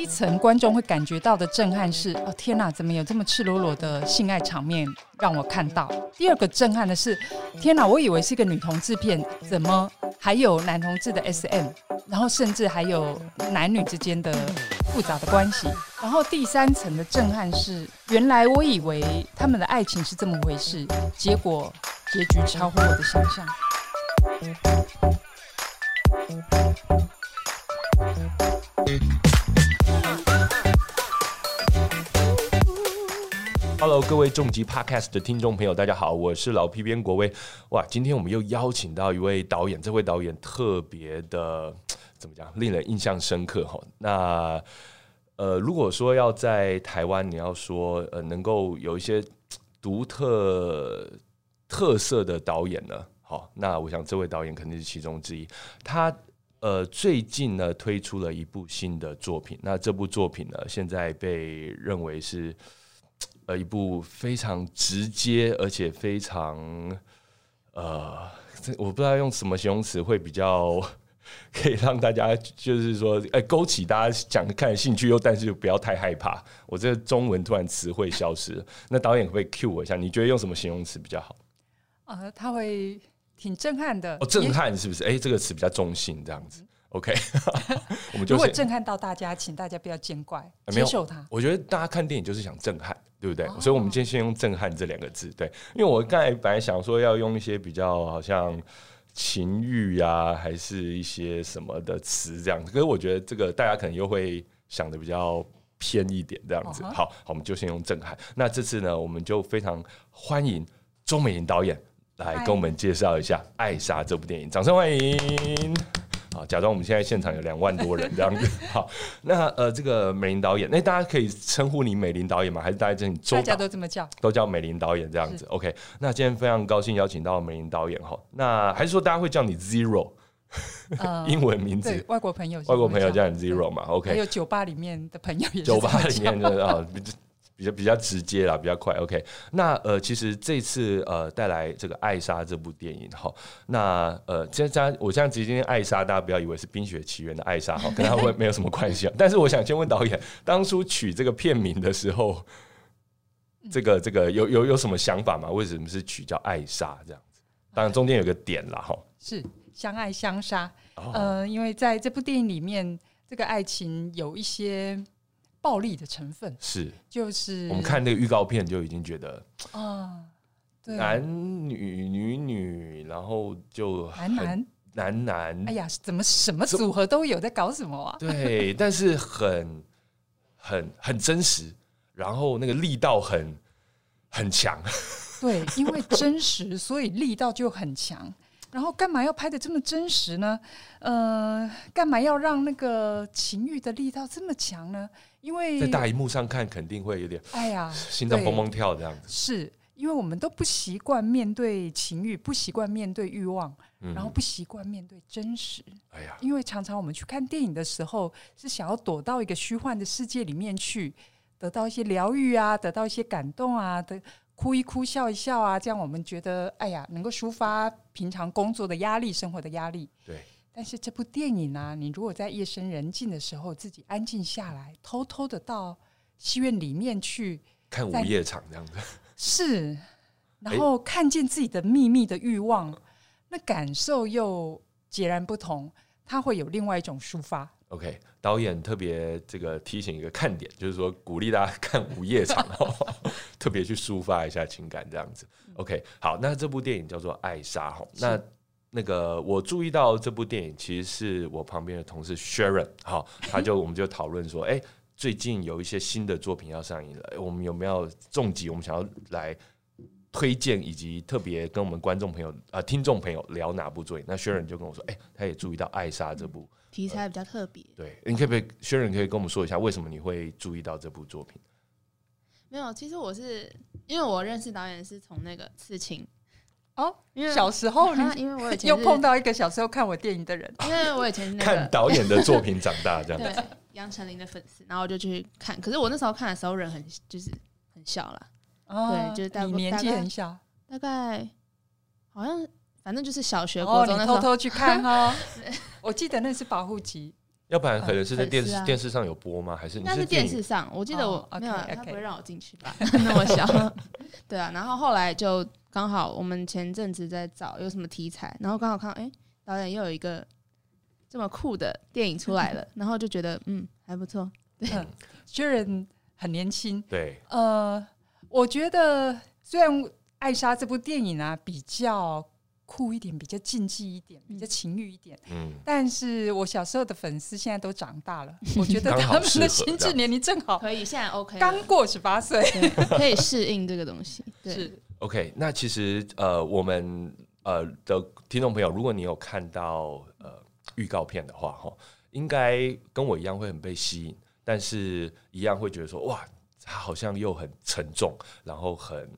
一层观众会感觉到的震撼是：哦天哪，怎么有这么赤裸裸的性爱场面让我看到？第二个震撼的是：天哪，我以为是一个女同志片，怎么还有男同志的 SM？然后甚至还有男女之间的复杂的关系。然后第三层的震撼是：原来我以为他们的爱情是这么回事，结果结局超乎我的想象。Hello，各位重疾 Podcast 的听众朋友，大家好，我是老 P 边国威。哇，今天我们又邀请到一位导演，这位导演特别的怎么讲，令人印象深刻哈。那呃，如果说要在台湾，你要说呃，能够有一些独特特色的导演呢，好，那我想这位导演肯定是其中之一。他呃最近呢推出了一部新的作品，那这部作品呢现在被认为是。呃，一部非常直接，而且非常呃，我不知道用什么形容词会比较可以让大家就是说，哎，勾起大家想看兴趣，又但是又不要太害怕。我这中文突然词汇消失了，那导演可不可以 cue 我一下？你觉得用什么形容词比较好？呃，他会挺震撼的哦，震撼是不是？哎，这个词比较中性，这样子。OK，我们就如果震撼到大家，请大家不要见怪，接受它。我觉得大家看电影就是想震撼。对不对？所以，我们今天先用“震撼”这两个字。对，因为我刚才本来想说要用一些比较好像情欲呀，还是一些什么的词这样子，可是我觉得这个大家可能又会想的比较偏一点这样子。好，好，我们就先用“震撼”。那这次呢，我们就非常欢迎周美玲导演来跟我们介绍一下《艾莎》这部电影，掌声欢迎。好，假装我们现在现场有两万多人 这样子。好，那呃，这个美玲导演，那大家可以称呼你美玲导演吗？还是大家叫你周？大家都这么叫，都叫美玲导演这样子。OK，那今天非常高兴邀请到美玲导演哈。那还是说大家会叫你 Zero，英文名字？外国朋友，外国朋友叫你 Zero 嘛？OK，还有酒吧里面的朋友也酒吧里面的啊。比较比较直接啦，比较快。OK，那呃，其实这次呃带来这个《艾莎》这部电影哈，那呃，这家我这样直接艾莎，大家不要以为是《冰雪奇缘》的艾莎哈，跟他会没有什么关系。但是我想先问导演，当初取这个片名的时候，这个这个有有有什么想法吗？为什么是取叫艾莎这样子？当然中间有个点啦哈，是相爱相杀。呃，因为在这部电影里面，这个爱情有一些。暴力的成分是，就是我们看那个预告片就已经觉得啊，男女女女，然后就男男男男，哎呀，怎么什么组合都有，在搞什么啊？对，但是很很很真实，然后那个力道很很强。对，因为真实，所以力道就很强。然后干嘛要拍的这么真实呢？呃，干嘛要让那个情欲的力道这么强呢？因为在大荧幕上看肯定会有点，哎呀，心脏砰砰跳这样子。是因为我们都不习惯面对情欲，不习惯面对欲望，然后不习惯面对真实。哎呀，因为常常我们去看电影的时候，是想要躲到一个虚幻的世界里面去，得到一些疗愈啊，得到一些感动啊，的哭一哭，笑一笑啊，这样我们觉得，哎呀，能够抒发平常工作的压力、生活的压力。对。但是这部电影呢，你如果在夜深人静的时候，自己安静下来，偷偷的到戏院里面去看午夜场这样子，是，然后看见自己的秘密的欲望，那感受又截然不同，它会有另外一种抒发。OK，导演特别这个提醒一个看点，就是说鼓励大家看午夜场，特别去抒发一下情感这样子。OK，好，那这部电影叫做《爱莎》哈，那。那个我注意到这部电影，其实是我旁边的同事 Sharon，好，他就我们就讨论说，哎，最近有一些新的作品要上映了，我们有没有重疾？我们想要来推荐，以及特别跟我们观众朋友啊、听众朋友聊哪部作品？那 Sharon 就跟我说，哎，他也注意到《艾莎》这部题材比较特别。对，你可不可以 Sharon 可以跟我们说一下，为什么你会注意到这部作品？没有，其实我是因为我认识导演是从那个《刺青》。哦，因为小时候你 因为我以前又碰到一个小时候看我电影的人，因为我以前看导演的作品长大这样。子，杨丞琳的粉丝，然后我就去看。可是我那时候看的时候人很就是很小了，对，就是你年纪很小，大概好像反正就是小学、国中，偷偷去看哦。我记得那是保护级，要不然可能是在电视、电视上有播吗？还是你那是电视上，我记得我、哦没有他不会让我进去吧？那么小，对啊。然后后来就刚好我们前阵子在找有什么题材，然后刚好看到哎、导演又有一个这么酷的电影出来了，然后就觉得嗯还不错。嗯，薛仁很年轻，对，呃，我觉得虽然《艾莎》这部电影啊比较酷一点，比较禁忌一点，比较情欲一点，嗯，但是我小时候的粉丝现在都长大了，我觉得他们的心智年龄正好，可以，现在 OK，了。刚过十八岁，可以适应这个东西。对，是。OK，那其实呃，我们呃的听众朋友，如果你有看到呃预告片的话，哈，应该跟我一样会很被吸引，但是一样会觉得说，哇，它好像又很沉重，然后很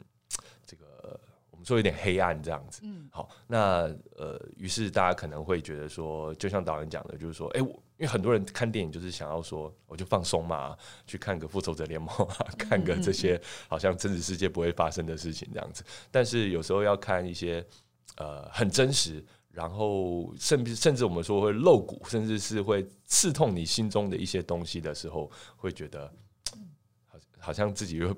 们说有点黑暗这样子。嗯好，那呃，于是大家可能会觉得说，就像导演讲的，就是说，哎、我因为很多人看电影就是想要说，我就放松嘛，去看个复仇者联盟啊，看个这些好像真实世界不会发生的事情这样子。但是有时候要看一些呃很真实，然后甚至甚至我们说会露骨，甚至是会刺痛你心中的一些东西的时候，会觉得好好像自己又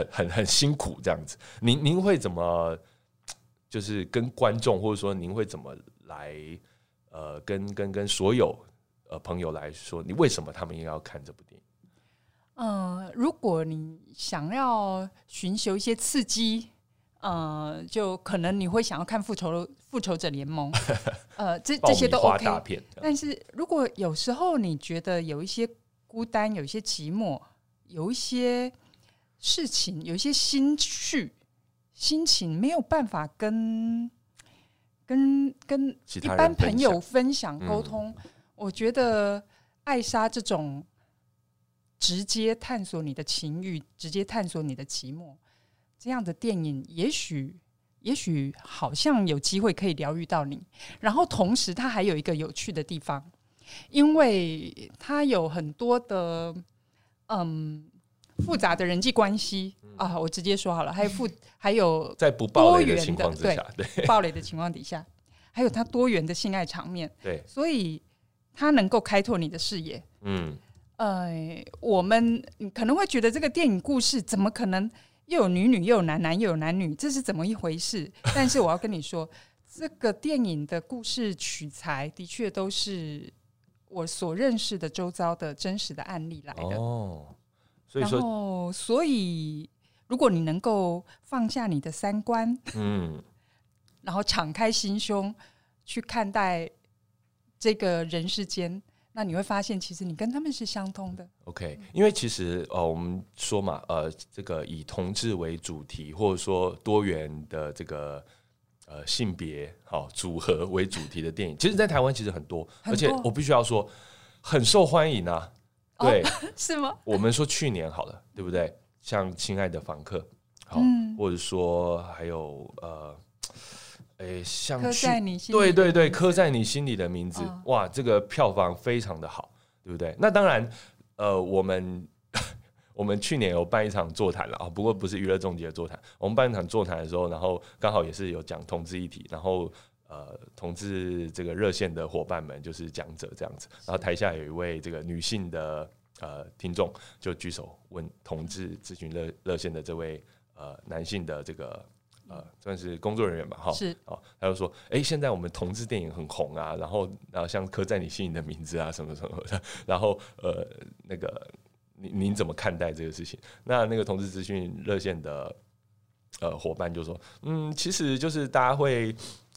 很很很辛苦这样子。您您会怎么就是跟观众，或者说您会怎么来呃跟跟跟所有呃朋友来说，你为什么他们应该要看这部电影？呃，如果你想要寻求一些刺激，呃，就可能你会想要看复仇复仇者联盟，呃，这这些都 OK。但是如果有时候你觉得有一些孤单，有一些寂寞，有一些事情，有一些心绪、心情没有办法跟跟跟一般朋友分享沟通，我觉得艾莎这种直接探索你的情欲、直接探索你的寂寞这样的电影，也许也许好像有机会可以疗愈到你。然后同时，它还有一个有趣的地方，因为它有很多的嗯复杂的人际关系啊，我直接说好了，还有复 还有在不暴雷的情况之下，对暴雷的情况底下，还有他多元的性爱场面，对，所以他能够开拓你的视野。嗯，呃，我们可能会觉得这个电影故事怎么可能又有女女又有男男又有男女，这是怎么一回事？但是我要跟你说，这个电影的故事取材的确都是我所认识的周遭的真实的案例来的。哦，所以然说，后，所以如果你能够放下你的三观，嗯，然后敞开心胸去看待这个人世间，那你会发现，其实你跟他们是相通的。OK，因为其实呃，我们说嘛，呃，这个以同志为主题，或者说多元的这个呃性别好、组合为主题的电影，其实，在台湾其实很多，很多而且我必须要说，很受欢迎啊。对，是吗？我们说去年好了，对不对？像《亲爱的房客》好，嗯或者说还有呃，诶，像刻去在你心里对对对，刻在你心里的名字，嗯哇，这个票房非常的好，对不对？那当然，呃，我们 我们去年有办一场座谈了啊，不过不是娱乐总结的座谈，我们办一场座谈的时候，然后刚好也是有讲同志议题，然后。呃，同志这个热线的伙伴们就是讲者这样子，然后台下有一位这个女性的呃听众就举手问同志咨询热热线的这位呃男性的这个呃算是工作人员吧，哈，是哦，他就说，哎、现在我们同志电影很红啊，然后然后像刻在你心里的名字啊，什么什么的，然后呃那个您您怎么看待这个事情？那那个同志资讯热线的呃伙伴就说，嗯，其实就是大家会。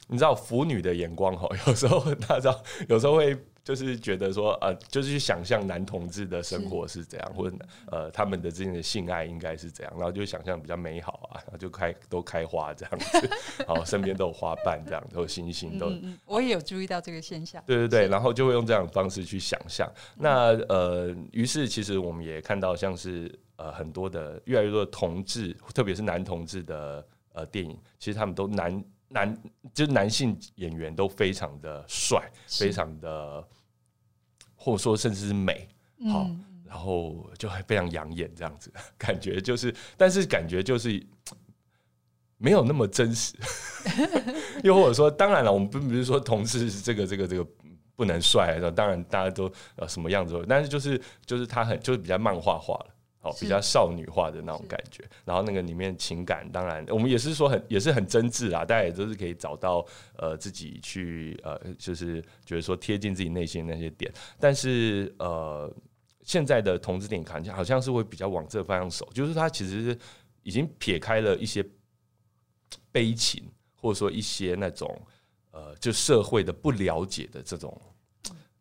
你知道腐女的眼光哈，有时候大家 有时候会就是觉得说，呃，就是去想象男同志的生活是怎样，或者呃他们的之间的性爱应该是怎样，然后就想象比较美好啊，然后就开都开花这样子，然后身边都有花瓣这样，都有星星，都我也有注意到这个现象。对对对，然后就会用这样的方式去想象。那呃，于是其实我们也看到，像是呃很多的越来越多的同志，特别是男同志的呃电影，其实他们都男男就是男性演员都非常的帅，非常的或者说甚至是美，好嗯，然后就还非常养眼这样子，感觉就是，但是感觉就是。没有那么真实，又或者说，当然了，我们并不是说同志这个这个这个不能帅，当然大家都呃什么样子，但是就是就是他很就是比较漫画化了。哦，比较少女化的那种感觉，然后那个里面情感，当然我们也是说很也是很真挚啊，大家也都是可以找到呃自己去呃，就是觉得说贴近自己内心那些点。但是呃，现在的同志电影看起来好像是会比较往这方向走，就是它其实是已经撇开了一些悲情，或者说一些那种呃，就社会的不了解的这种。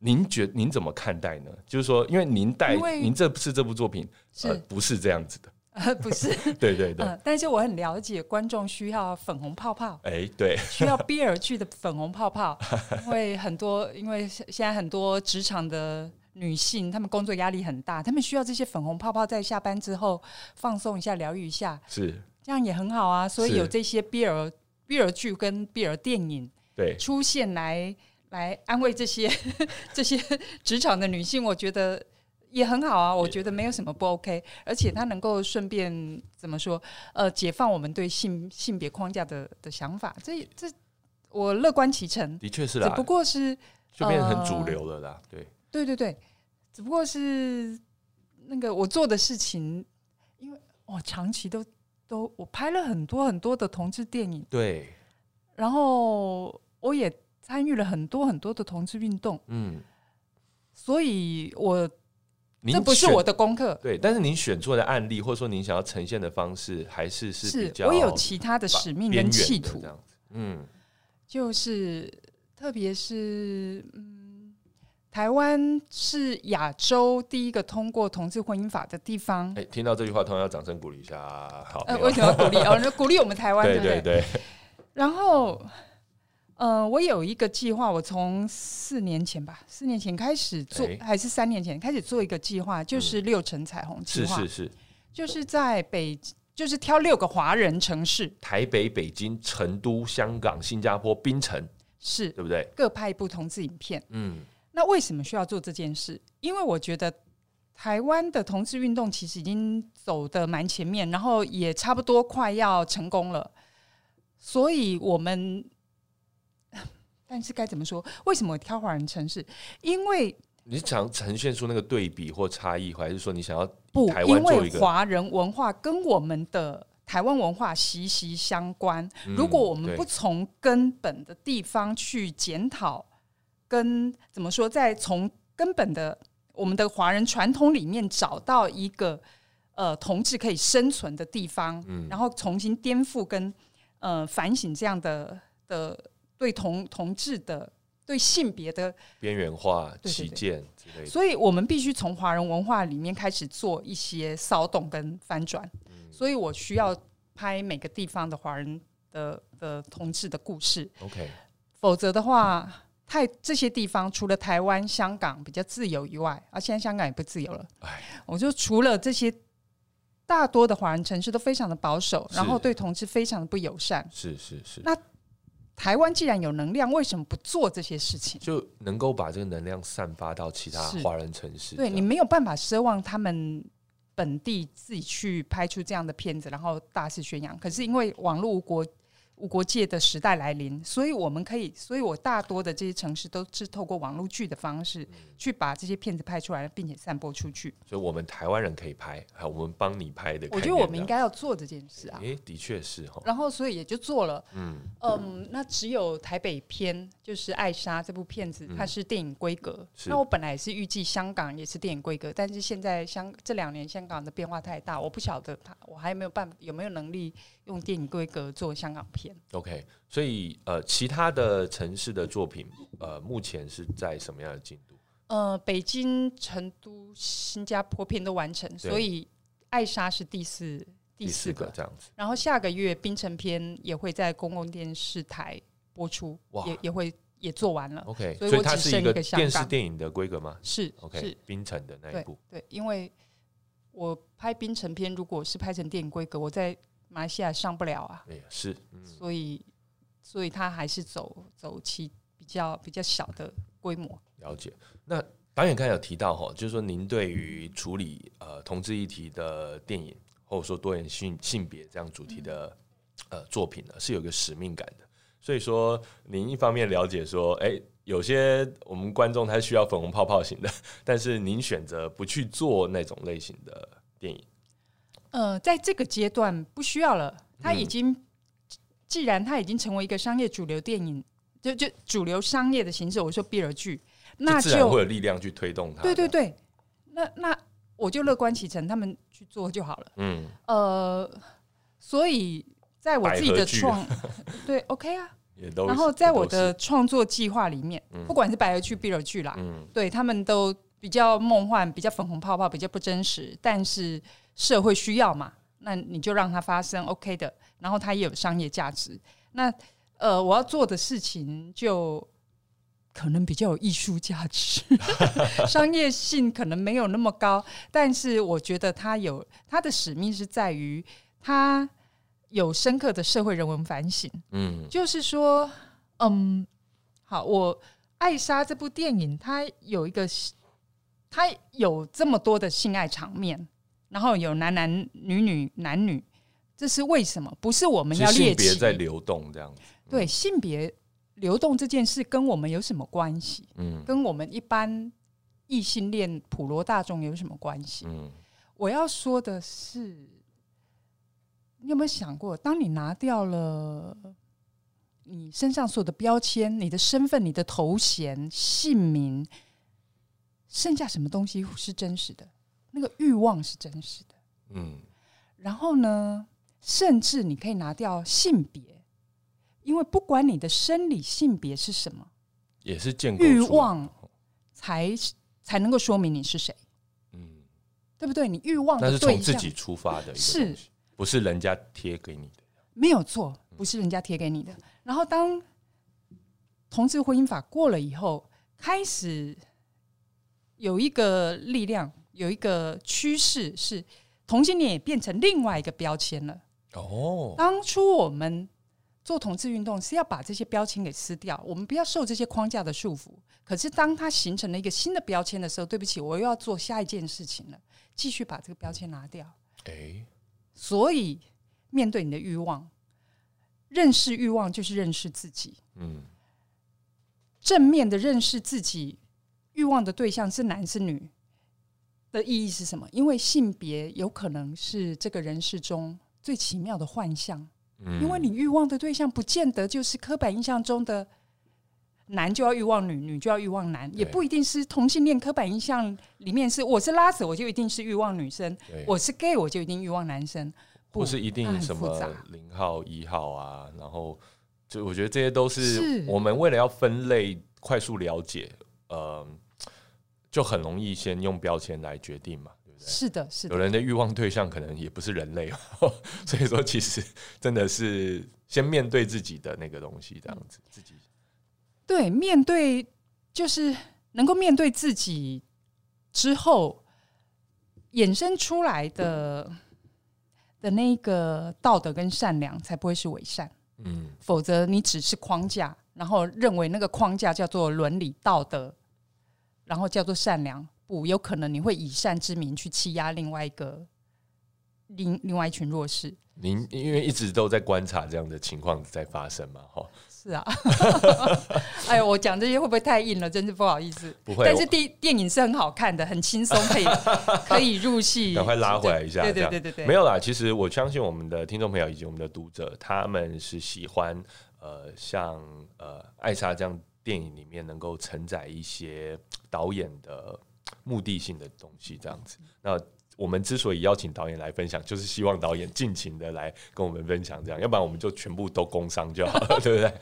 您觉您怎么看待呢？就是说，因为您带您这次这部作品是不是这样子的？呃，不是，对对对。但是我很了解观众需要粉红泡泡，哎，对，需要逼而去的粉红泡泡，因为很多，因为现在很多职场的女性，她们工作压力很大，她们需要这些粉红泡泡，在下班之后放松一下、疗愈一下，是这样也很好啊。所以有这些逼而逼而剧跟逼而电影对出现来。来安慰这些 这些职场的女性，我觉得也很好啊。我觉得没有什么不 OK，而且她能够顺便怎么说？呃，解放我们对性性别框架的的想法。这这我乐观其成，的确是啦。只不过是就变成很主流了啦。对对对对，只不过是那个我做的事情，因为我长期都都我拍了很多很多的同志电影，对，然后我也。参与了很多很多的同志运动，嗯，所以我这不是我的功课，对。但是您选错的案例，或者说您想要呈现的方式，还是是比较我有其他的使命跟企图，这样子，嗯，就是特别是嗯，台湾是亚洲第一个通过同志婚姻法的地方。哎，听到这句话，同样要掌声鼓励一下，好。呃，为什么要鼓励？哦，鼓励我们台湾，对对对。然后。呃，我有一个计划，我从四年前吧，四年前开始做，还是三年前开始做一个计划，就是六城彩虹计划，是是是，就是在北，就是挑六个华人城市，台北、北京、成都、香港、新加坡、槟城，是对不对？各拍一部同志影片，嗯，那为什么需要做这件事？因为我觉得台湾的同志运动其实已经走的蛮前面，然后也差不多快要成功了，所以我们。但是该怎么说？为什么挑华人城市？因为你想呈现出那个对比或差异，还是说你想要不？因为华人文化跟我们的台湾文化息息相关。如果我们不从根本的地方去检讨，跟怎么说，在从根本的我们的华人传统里面找到一个呃同志可以生存的地方，然后重新颠覆跟呃反省这样的的。对同同志的对性别的边缘化、起见之类的，所以我们必须从华人文化里面开始做一些骚动跟翻转。所以我需要拍每个地方的华人的的同志的故事。OK，否则的话，太这些地方除了台湾、香港比较自由以外，啊，现在香港也不自由了。哎，我就除了这些大多的华人城市都非常的保守，然后对同志非常的不友善。是是是。那台湾既然有能量，为什么不做这些事情？就能够把这个能量散发到其他华人城市。对你没有办法奢望他们本地自己去拍出这样的片子，然后大肆宣扬。可是因为网络无国。无国界的时代来临，所以我们可以，所以我大多的这些城市都是透过网络剧的方式去把这些片子拍出来，并且散播出去。所以，我们台湾人可以拍，还有我们帮你拍的。我觉得我们应该要做这件事啊！诶，的确是哈。然后，所以也就做了。嗯嗯，那只有台北片，就是《爱莎》这部片子，它是电影规格。那我本来是预计香港也是电影规格，但是现在香这两年香港的变化太大，我不晓得它，我还没有办法，有没有能力。用电影规格做香港片，OK，所以呃，其他的城市的作品，呃，目前是在什么样的进度？呃，北京、成都、新加坡片都完成，所以艾莎是第四第四个这样子。然后下个月冰城片也会在公共电视台播出，也也会也做完了。OK，所以它是一个电视电影的规格吗？是 OK，是冰城的那一部。对，因为我拍冰城片，如果是拍成电影规格，我在马来西亚上不了啊，是，所以，所以他还是走走其比较比较小的规模。了解。那导演刚才有提到哈，就是说您对于处理呃同志议题的电影，或者说多元性性别这样主题的呃作品呢，是有个使命感的。所以说，您一方面了解说，哎，有些我们观众他需要粉红泡泡型的，但是您选择不去做那种类型的电影。呃，在这个阶段不需要了，它已嗯经、既然它已经成为一个商业主流电影，就就主流商业的形式，我说 BL 剧，那就自然会有力量去推动它。对对，对，那那我就乐观其成，他们去做就好了。嗯，呃，所以在我自己的创 对 OK 啊，也都。然后在我的创作计划里面，嗯。不管是百合剧、BL 剧啦，对他们都比较梦幻、比较粉红泡泡、比较不真实，但是社会需要嘛，那你就让它发生 OK 的，然后它也有商业价值。那呃，我要做的事情就可能比较有艺术价值，商业性可能没有那么高，但是我觉得它有它的使命是在于它有深刻的社会人文反省。嗯就是说，嗯，好，我《艾莎》这部电影，它有一个，它有这么多的性爱场面，然后有男男女女男女，这是为什么？不是我们要猎奇，性别在流动这样子。对性别流动这件事跟我们有什么关系？嗯跟我们一般异性恋普罗大众有什么关系？嗯我要说的是，你有没有想过，当你拿掉了你身上所有的标签、你的身份、你的头衔、姓名，剩下什么东西是真实的？那个欲望是真实的。嗯然后呢，甚至你可以拿掉性别，因为不管你的生理性别是什么，也是建构欲望才才能够说明你是谁，嗯，对不对？你欲望那的对象是从自己出发的是，不是人家贴给你的。没有错，不是人家贴给你的。然后当同志婚姻法过了以后，开始有一个力量，有一个趋势是同性恋也变成另外一个标签了。哦，当初我们做同志运动是要把这些标签给撕掉，我们不要受这些框架的束缚。可是当它形成了一个新的标签的时候，对不起，我又要做下一件事情了，继续把这个标签拿掉。哎，所以，面对你的欲望，认识欲望就是认识自己。嗯正面的认识自己，欲望的对象是男是女的意义是什么？因为性别有可能是这个人世中最奇妙的幻象，嗯因为你欲望的对象不见得就是刻板印象中的。男就要欲望女，女就要欲望男，也不一定是同性恋刻板印象里面是我是拉子，我就一定是欲望女生；我是 gay，我就一定欲望男生。不或是一定什么零号、一号啊，然后就我觉得这些都是是我们为了要分类、快速了解，呃，就很容易先用标签来决定嘛，对不对？是的，是的有，人的欲望对象可能也不是人类，所以说其实真的是先面对自己的那个东西，这样子自己对，面对就是能够面对自己之后衍生出来的的那个道德跟善良，才不会是伪善。嗯否则你只是框架，然后认为那个框架叫做伦理道德，然后叫做善良，不，有可能你会以善之名去欺压另外一个另另外一群弱势。您因为一直都在观察这样的情况在发生嘛，哈，是啊，哎呦，我讲这些会不会太硬了？真是不好意思。不会，但是电电影是很好看的，很轻松，可以可以入戏。赶快拉回来一下，对对对对对，没有啦。其实我相信我们的听众朋友以及我们的读者，他们是喜欢呃像呃艾莎这样电影里面能够承载一些导演的目的性的东西，这样子。那我们之所以邀请导演来分享，就是希望导演尽情的来跟我们分享，这样，要不然我们就全部都工伤就好了，对不对？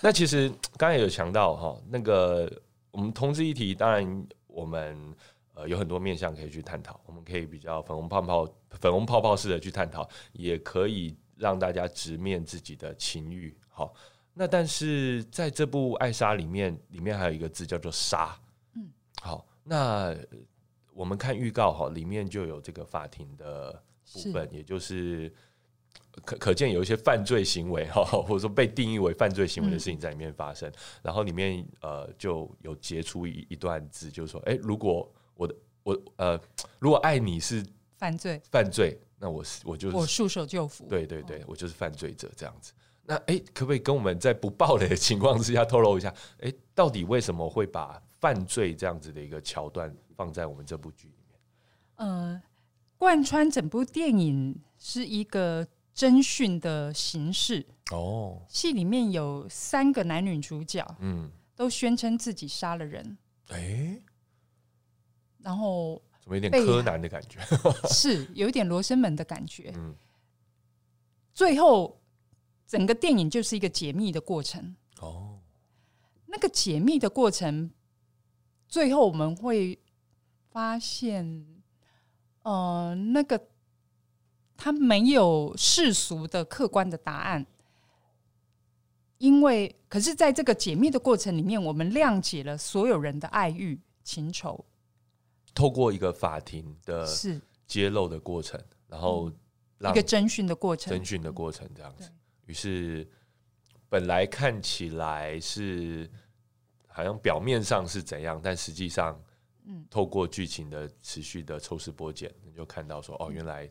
那其实刚才有强调哈，那个我们同志议题，当然我们呃有很多面向可以去探讨，我们可以比较粉红泡泡、粉红泡泡式的去探讨，也可以让大家直面自己的情欲。好，那但是在这部《爱莎》里面，里面还有一个字叫做“杀”。嗯，好，那我们看预告哈，里面就有这个法庭的部分，也就是可可见有一些犯罪行为哈，或者说被定义为犯罪行为的事情在里面发生。然后里面呃就有截出一一段字，就是说，哎、如果我的我呃，如果爱你是犯罪，犯罪，那我是我就是我束手就缚。对对对，我就是犯罪者这样子。那哎，可不可以跟我们在不爆雷的情况之下透露一下？哎，到底为什么会把犯罪这样子的一个桥段放在我们这部剧里面？呃，贯穿整部电影是一个侦讯的形式哦。戏里面有三个男女主角，嗯，都宣称自己杀了人。哎，然后怎么有点柯南的感觉？是有一点罗生门的感觉。嗯，最后整个电影就是一个解密的过程。哦，那个解密的过程，最后我们会发现。呃，那个他没有世俗的客观的答案，因为可是在这个解密的过程里面，我们谅解了所有人的爱欲情仇，透过一个法庭的是。揭露的过程，然后一个侦讯的过程，侦讯的过程这样子，于是本来看起来是好像表面上是怎样，但实际上。透过剧情的持续的抽丝剥茧，你就看到说哦，原来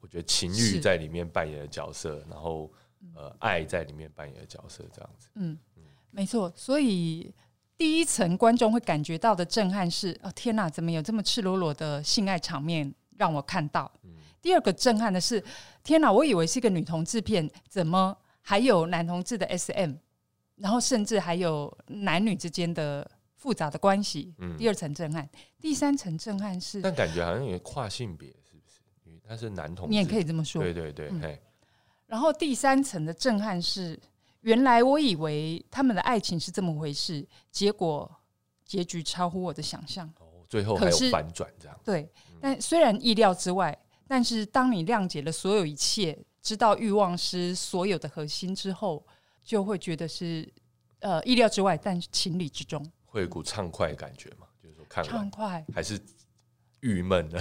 我觉得情欲在里面扮演的角色，然后呃，爱在里面扮演的角色，这样子。嗯，没错。所以第一层观众会感觉到的震撼是：哦，天哪，怎么有这么赤裸裸的性爱场面让我看到？第二个震撼的是：天哪，我以为是一个女同志片，怎么还有男同志的 SM？然后甚至还有男女之间的。复杂的关系，第二层震撼，第三层震撼是，但感觉好像有跨性别，是不是？因为他是男同，你也可以这么说，对对对，哎。然后第三层的震撼是，原来我以为他们的爱情是这么回事，结果结局超乎我的想象。哦，最后还有反转，这样对。但虽然意料之外，但是当你谅解了所有一切，知道欲望是所有的核心之后，就会觉得是呃意料之外，但情理之中。会有股畅快感觉嘛？就是说看畅快还是郁闷呢？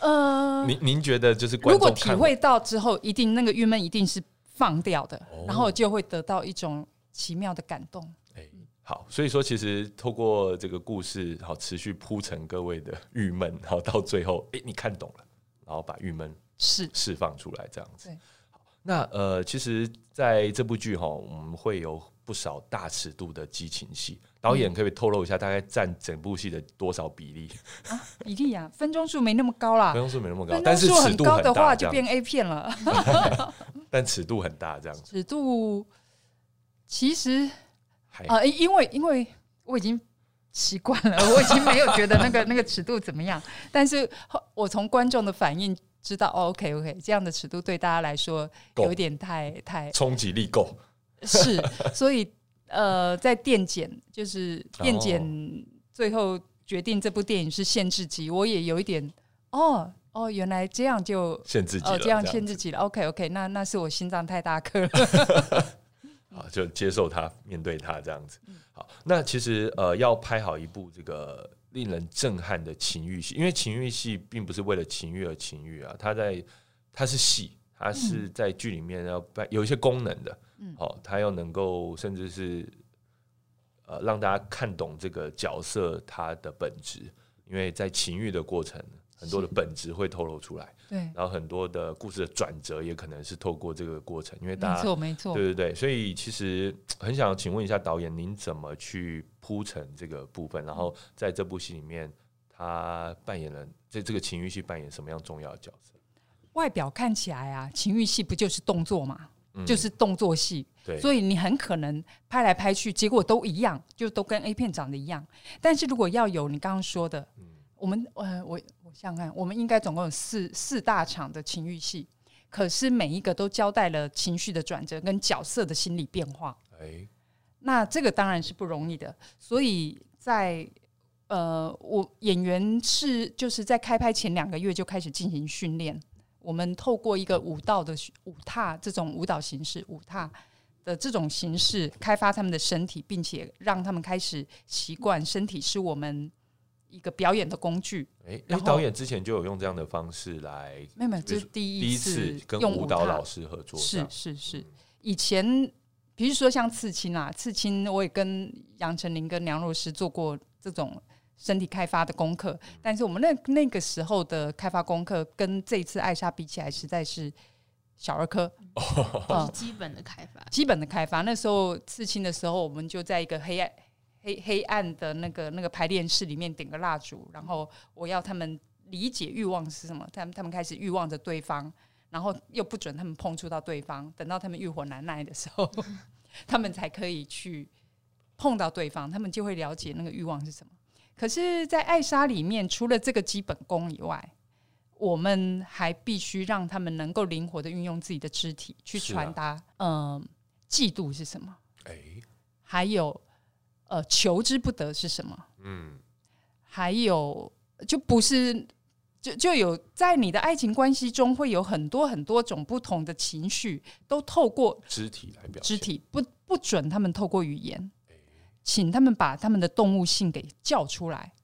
呃，您您觉得就是如果体会到之后，一定那个郁闷一定是放掉的，然后就会得到一种奇妙的感动。哎，好，所以说其实透过这个故事，好持续铺陈各位的郁闷，然后到最后，哎，你看懂了，然后把郁闷释释放出来，这样子。好，那呃，其实在这部剧哈，我们会有。不少大尺度的激情戏，导演可以透露一下，大概占整部戏的多少比例？啊，比例啊，分钟数没那么高啦，分钟数没那么高，但是很高的话就变 A 片了。但尺度很大，这样子。尺度其实啊，因为因为我已经习惯了，我已经没有觉得那个 那个尺度怎么样。但是我从观众的反应知道，OK OK，这样的尺度对大家来说有点太太冲击力够。是，所以呃，在电检就是电检最后决定这部电影是限制级，我也有一点哦哦，原来这样就限制级哦，这样限制级了。OK OK，那那是我心脏太大颗了，好就接受它，面对它这样子。好，那其实呃，要拍好一部这个令人震撼的情欲戏，因为情欲戏并不是为了情欲而情欲啊，它在它是戏，它是在剧里面要扮有一些功能的。好，它要能够，甚至是呃，让大家看懂这个角色它的本质，因为在情欲的过程，很多的本质会透露出来。对，然后很多的故事的转折也可能是透过这个过程，因为大家没错没错，对对对，所以其实很想请问一下导演，您怎么去铺陈这个部分？然后在这部戏里面，他扮演了在这个情欲戏扮演什么样重要的角色？外表看起来啊，情欲戏不就是动作吗？就是动作戏，所以你很可能拍来拍去，结果都一样，就都跟 A 片长得一样。但是如果要有你刚刚说的，我们呃，我我想想看，我们应该总共有四四大场的情欲戏，可是每一个都交代了情绪的转折跟角色的心理变化。哎，那这个当然是不容易的。所以在呃，我演员是就是在开拍前两个月就开始进行训练。我们透过一个舞蹈的舞踏这种舞蹈形式，舞踏的这种形式开发他们的身体，并且让他们开始习惯身体是我们一个表演的工具。哎，哎，导演之前就有用这样的方式来，没有，没有，这是第一次跟舞蹈老师合作。是是是，以前比如说像刺青啦，刺青我也跟杨丞琳跟梁若诗做过这种。身体开发的功课，但是我们那那个时候的开发功课跟这次艾莎比起来，实在是小儿科，就是基本的开发。基本的开发。那时候刺青的时候，我们就在一个黑暗黑黑暗的那个那个排练室里面点个蜡烛，然后我要他们理解欲望是什么，他们他们开始欲望着对方，然后又不准他们碰触到对方，等到他们欲火难耐的时候，他们才可以去碰到对方，他们就会了解那个欲望是什么。可是，在艾莎里面，除了这个基本功以外，我们还必须让他们能够灵活的运用自己的肢体去传达，嗯、嫉妒是什么，哎，还有呃求之不得是什么，嗯，还有就不是就就有在你的爱情关系中会有很多很多种不同的情绪，都透过肢体来表现，肢体，不不准他们透过语言，请他们把他们的动物性给叫出来。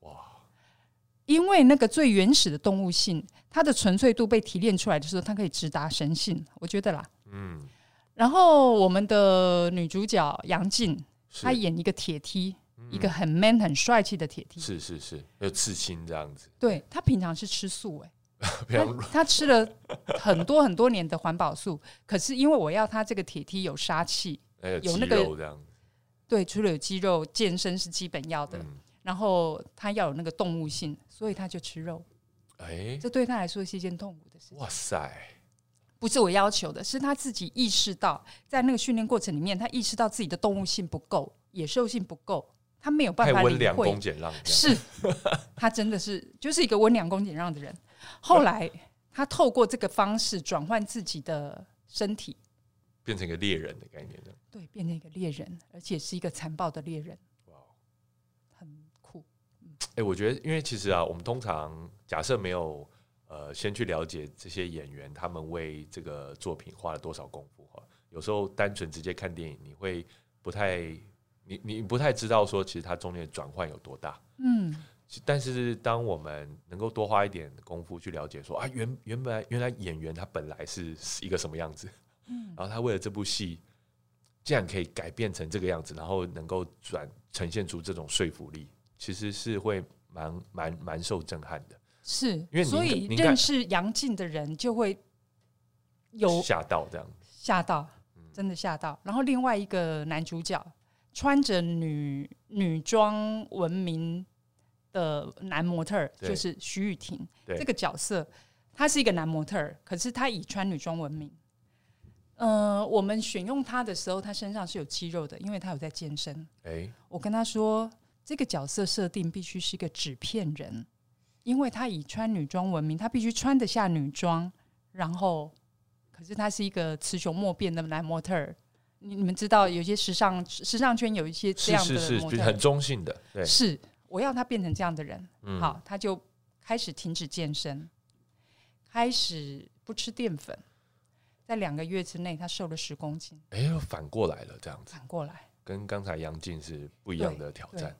哇，因为那个最原始的动物性，它的纯粹度被提炼出来的时候，它可以直达神性，我觉得啦。嗯，然后我们的女主角杨静，是。她演一个铁梯，一个很 man 很帅气的铁梯。是是是，有刺青这样子，对他平常是吃素哎、她非常她吃了很多很多年的环保素，可是因为我要他这个铁梯有杀气，有有那个肉这样子，对，除了有肌肉，健身是基本要的，嗯，然后他要有那个动物性，所以他就吃肉，哎，这对他来说是一件痛苦的事情。哇塞，不是我要求的，是他自己意识到，在那个训练过程里面，他意识到自己的动物性不够，野兽性不够，他没有办法温良恭。俭让，是，他真的是就是一个温良恭俭让的人。后来他透过这个方式转换自己的身体，变成一个猎人的概念了，对，变成一个猎人，而且是一个残暴的猎人，哇。很酷。哎、我觉得，因为其实啊，我们通常假设没有呃先去了解这些演员他们为这个作品花了多少功夫哈，有时候单纯直接看电影，你会不太你你不太知道说其实它中间的转换有多大。嗯，但是当我们能够多花一点功夫去了解说啊，原原本原来演员他本来是是一个什么样子，嗯。然后他为了这部戏，竟然可以改变成这个样子，然后能够转呈现出这种说服力，其实是会蛮蛮蛮受震撼的，是，因为所以认识杨静的人就会有吓到这样，吓到，嗯真的吓到。然后另外一个男主角穿着女女装闻名的男模特儿，就是徐雨婷对这个角色，他是一个男模特儿，可是他以穿女装闻名。呃，我们选用他的时候，他身上是有肌肉的，因为他有在健身。哎、我跟他说，这个角色设定必须是一个纸片人，因为他以穿女装闻名，他必须穿得下女装，然后，可是他是一个雌雄莫辨的男模特儿。你你们知道，有些时尚时尚圈有一些这样的模特很中性的，对，是我要他变成这样的人。嗯。好，他就开始停止健身，开始不吃淀粉，在两个月之内，他瘦了十公斤，哎、呦反过来了，这样子，反过来。跟刚才杨静是不一样的挑战，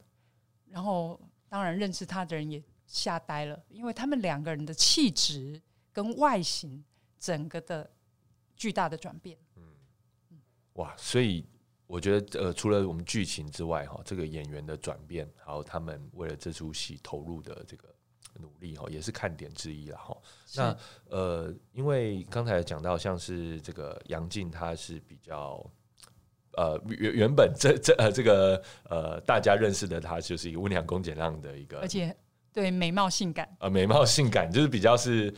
然后当然认识他的人也吓呆了，因为他们两个人的气质跟外形整个的巨大的转变。哇，所以我觉得呃，除了我们剧情之外，哈，这个演员的转变，还有他们为了这出戏投入的这个努力，哈，也是看点之一了，哈。那呃，因为刚才讲到，像是这个杨静，她是比较。呃，原原本这这呃这个呃大家认识的她就是一个温良恭俭让的一个而且对美貌性感，呃美貌性感，就是比较是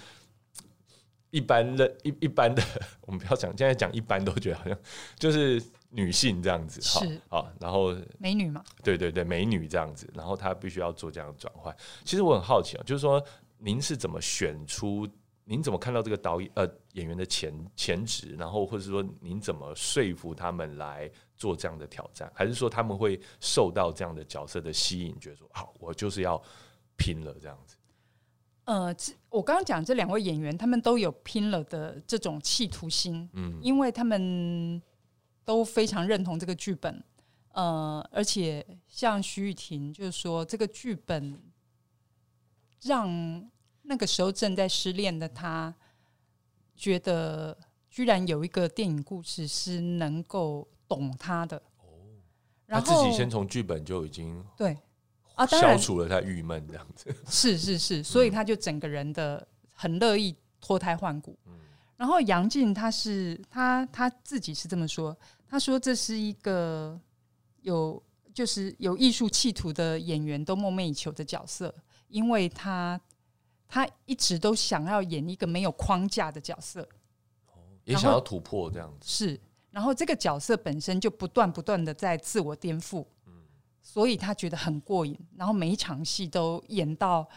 一般的一一般的，我们不要讲，现在讲一般都觉得好像就是女性这样子，好是好，然后美女嘛，对对对，美女这样子，然后她必须要做这样的转换。其实我很好奇啊，就是说您是怎么选出？您怎么看到这个导演呃演员的潜潜质？然后或者说您怎么说服他们来做这样的挑战？还是说他们会受到这样的角色的吸引，觉得说好，我就是要拼了这样子？呃，这我刚刚讲这两位演员，他们都有拼了的这种企图心，嗯，因为他们都非常认同这个剧本，呃，而且像徐雨婷就是说，这个剧本让那个时候正在失恋的他，觉得居然有一个电影故事是能够懂他的。哦然后自己先从剧本就已经对啊，当然消除了他郁闷这样子。是是是，所以他就整个人的很乐意脱胎换骨。然后杨静他是他他自己是这么说，他说这是一个有就是有艺术企图的演员都梦寐以求的角色，因为他他一直都想要演一个没有框架的角色，也想要突破这样子。是，然后这个角色本身就不断不断的在自我颠覆，所以他觉得很过瘾，然后每一场戏都演到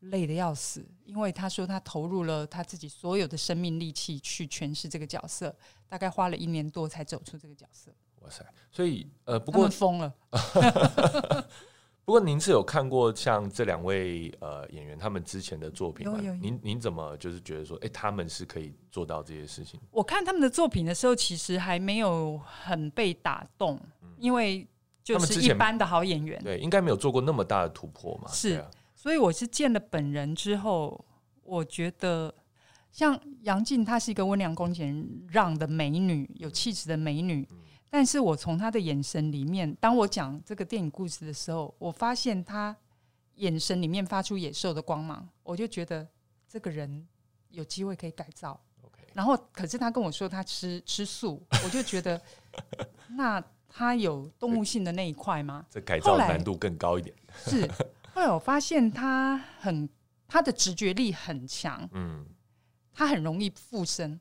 累的要死，因为他说他投入了他自己所有的生命力气去诠释这个角色，大概花了一年多才走出这个角色。哇塞！所以呃，不他过疯了，不过您是有看过像这两位呃演员他们之前的作品吗有有有？您您怎么就是觉得说，哎、他们是可以做到这些事情？我看他们的作品的时候，其实还没有很被打动，因为就是一般的好演员，对，应该没有做过那么大的突破嘛？是啊所以我是见了本人之后，我觉得像杨静，她是一个温良恭俭让的美女，有气质的美女。但是我从她的眼神里面，当我讲这个电影故事的时候，我发现她眼神里面发出野兽的光芒，我就觉得这个人有机会可以改造。然后，可是他跟我说他吃吃素，我就觉得 那他有动物性的那一块吗？这改造难度更高一点。是，后来我发现他很他的直觉力很强，嗯，他很容易附身，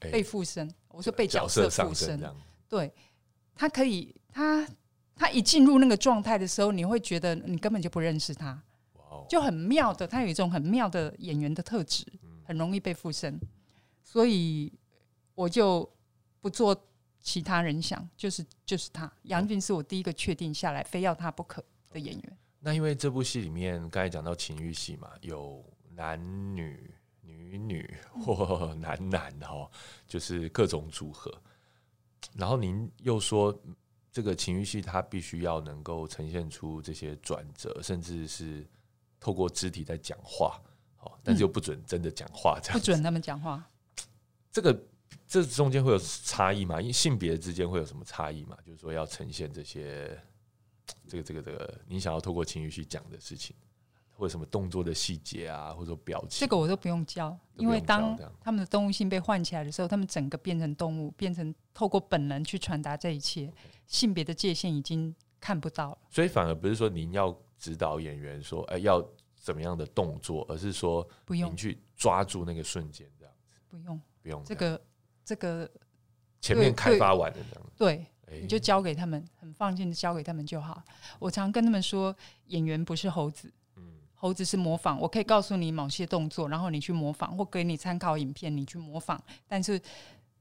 哎被附身。我说被角角色附身。对他可以，他他一进入那个状态的时候，你会觉得你根本就不认识他，就很妙的，他有一种很妙的演员的特质，很容易被附身，所以我就不做其他人想，就是就是他，杨俊是我第一个确定下来非要他不可的演员。那因为这部戏里面刚才讲到情欲戏嘛，有男女、女女或男男哈，就是各种组合。然后您又说，嗯这个情欲戏它必须要能够呈现出这些转折，甚至是透过肢体在讲话，哦，但是又不准真的讲话，这样子不准他们讲话。这个这中间会有差异吗？因为性别之间会有什么差异吗？就是说要呈现这些这个这个这个你想要透过情绪去讲的事情，或者什么动作的细节啊，或者说表情，这个我都不用教，用教因为当他们的动物性被唤起来的时候，他们整个变成动物，变成透过本能去传达这一切，性别的界限已经看不到了。所以反而不是说您要指导演员说，哎、要怎么样的动作，而是说不用您去抓住那个瞬间，这样不用不用这样个这个，前面对开发完的这样子，对，哎你就交给他们，很放心的交给他们就好。我常跟他们说，演员不是猴子，嗯猴子是模仿。我可以告诉你某些动作，然后你去模仿，或给你参考影片，你去模仿。但是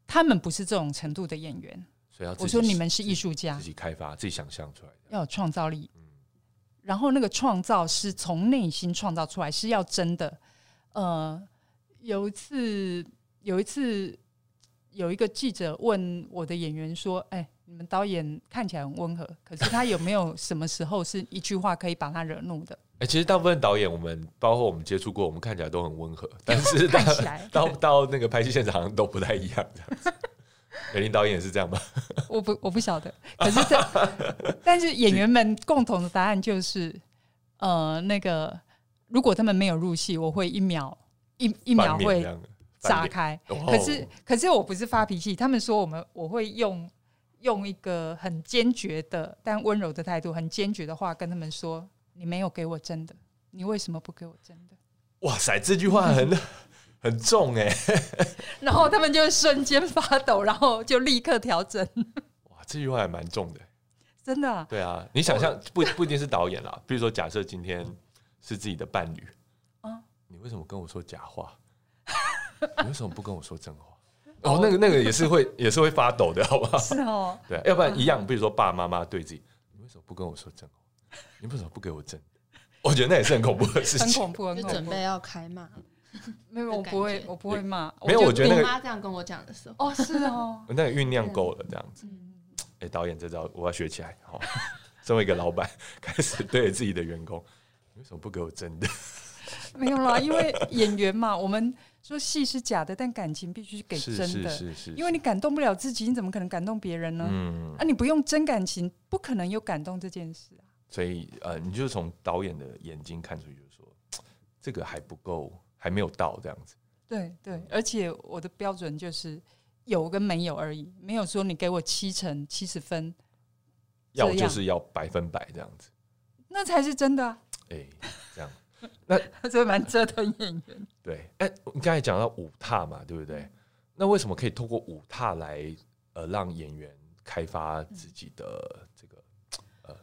他们不是这种程度的演员。所以要我说你们是艺术家自，己开发，自己想象出来的，要有创造力。嗯然后那个创造是从内心创造出来，是要真的。呃，有一次，有一次，有一个记者问我的演员说：“哎、你们导演看起来很温和，可是他有没有什么时候是一句话可以把他惹怒的？哎、其实大部分导演，我们包括我们接触过，我们看起来都很温和，但是 到到到那个拍戏现场好像都不太一样这样子。美玲导演是这样吗？我不我不晓得，可是这，但是演员们共同的答案就是，呃，那个如果他们没有入戏，我会一秒一一秒会炸开。哦可是可是我不是发脾气，他们说我们我会用用一个很坚决的但温柔的态度，很坚决的话跟他们说：你没有给我真的，你为什么不给我真的？哇塞，这句话很很重哎、然后他们就瞬间发抖，然后就立刻调整。哇，这句话还蛮重的。真的、啊，对啊，你想象不不一定是导演啦，比如说假设今天是自己的伴侣，啊你为什么跟我说假话？你为什么不跟我说真话？哦，那个那个也是会也是会发抖的，好不好？是哦，对啊，要不然一样，比如说爸爸妈妈对自己，你为什么不跟我说真话？你为什么不给我真？我觉得那也是很恐怖的事情。很恐怖，很恐怖。就准备要开骂。没有，我不会我不会骂。没有我我觉得那个妈这样跟我讲的时候，哦，是哦，那个酝酿够了，这样子。哎、导演这招我要学起来。好，身为一个老板，开始对着自己的员工，你为什么不给我真的？没有啦，因为演员嘛，我们说戏是假的，但感情必须给真的，是是是，因为你感动不了自己，你怎么可能感动别人呢？嗯啊，，你不用真感情，不可能有感动这件事啊。所以呃，你就从导演的眼睛看出去，就是说这个还不够，还没有到这样子。对对，而且我的标准就是有跟没有而已，没有说你给我七成七十分，要就是要百分百这样子。那才是真的、啊。哎、这样 这蛮折腾演员。对。哎、你刚才讲到舞踏嘛，对不对？那为什么可以透过舞踏来呃让演员开发自己的这个呃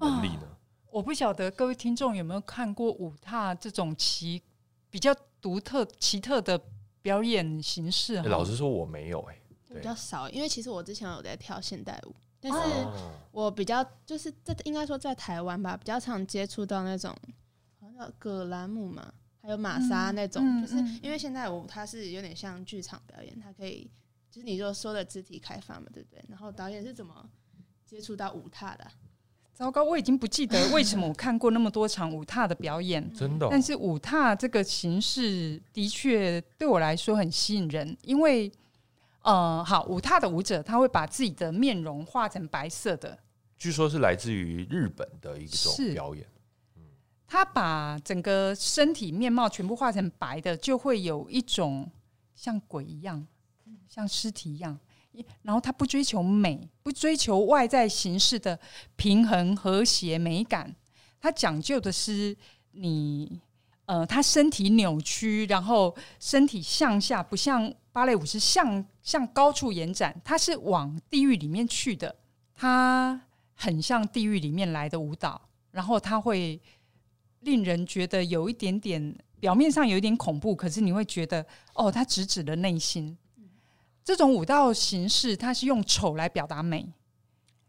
能力呢？我不晓得各位听众有没有看过舞踏这种奇比较独特、奇特的表演形式。老实说，我没有哎、就比较少，因为其实我之前有在跳现代舞，但是哦我比较就是这应该说在台湾吧，比较常接触到那种葛兰姆嘛，还有玛莎那种，就是因为现在舞它是有点像剧场表演，它可以就是你就说的肢体开发嘛，对不对？然后导演是怎么接触到舞踏的啊、糟糕，我已经不记得 为什么我看过那么多场舞踏的表演。真的哦、但是舞踏这个形式的确对我来说很吸引人，因为呃，好，舞踏的舞者他会把自己的面容画成白色的，据说是来自于日本的一种表演。他把整个身体面貌全部画成白的，就会有一种像鬼一样，像尸体一样。然后他不追求美，不追求外在形式的平衡、和谐、美感，他讲究的是你呃，他身体扭曲，然后身体向下，不像芭蕾舞是向向高处延展，它是往地狱里面去的，它很像地狱里面来的舞蹈，然后它会令人觉得有一点点表面上有一点恐怖，可是你会觉得哦，它直指了内心。这种舞蹈形式，它是用丑来表达美，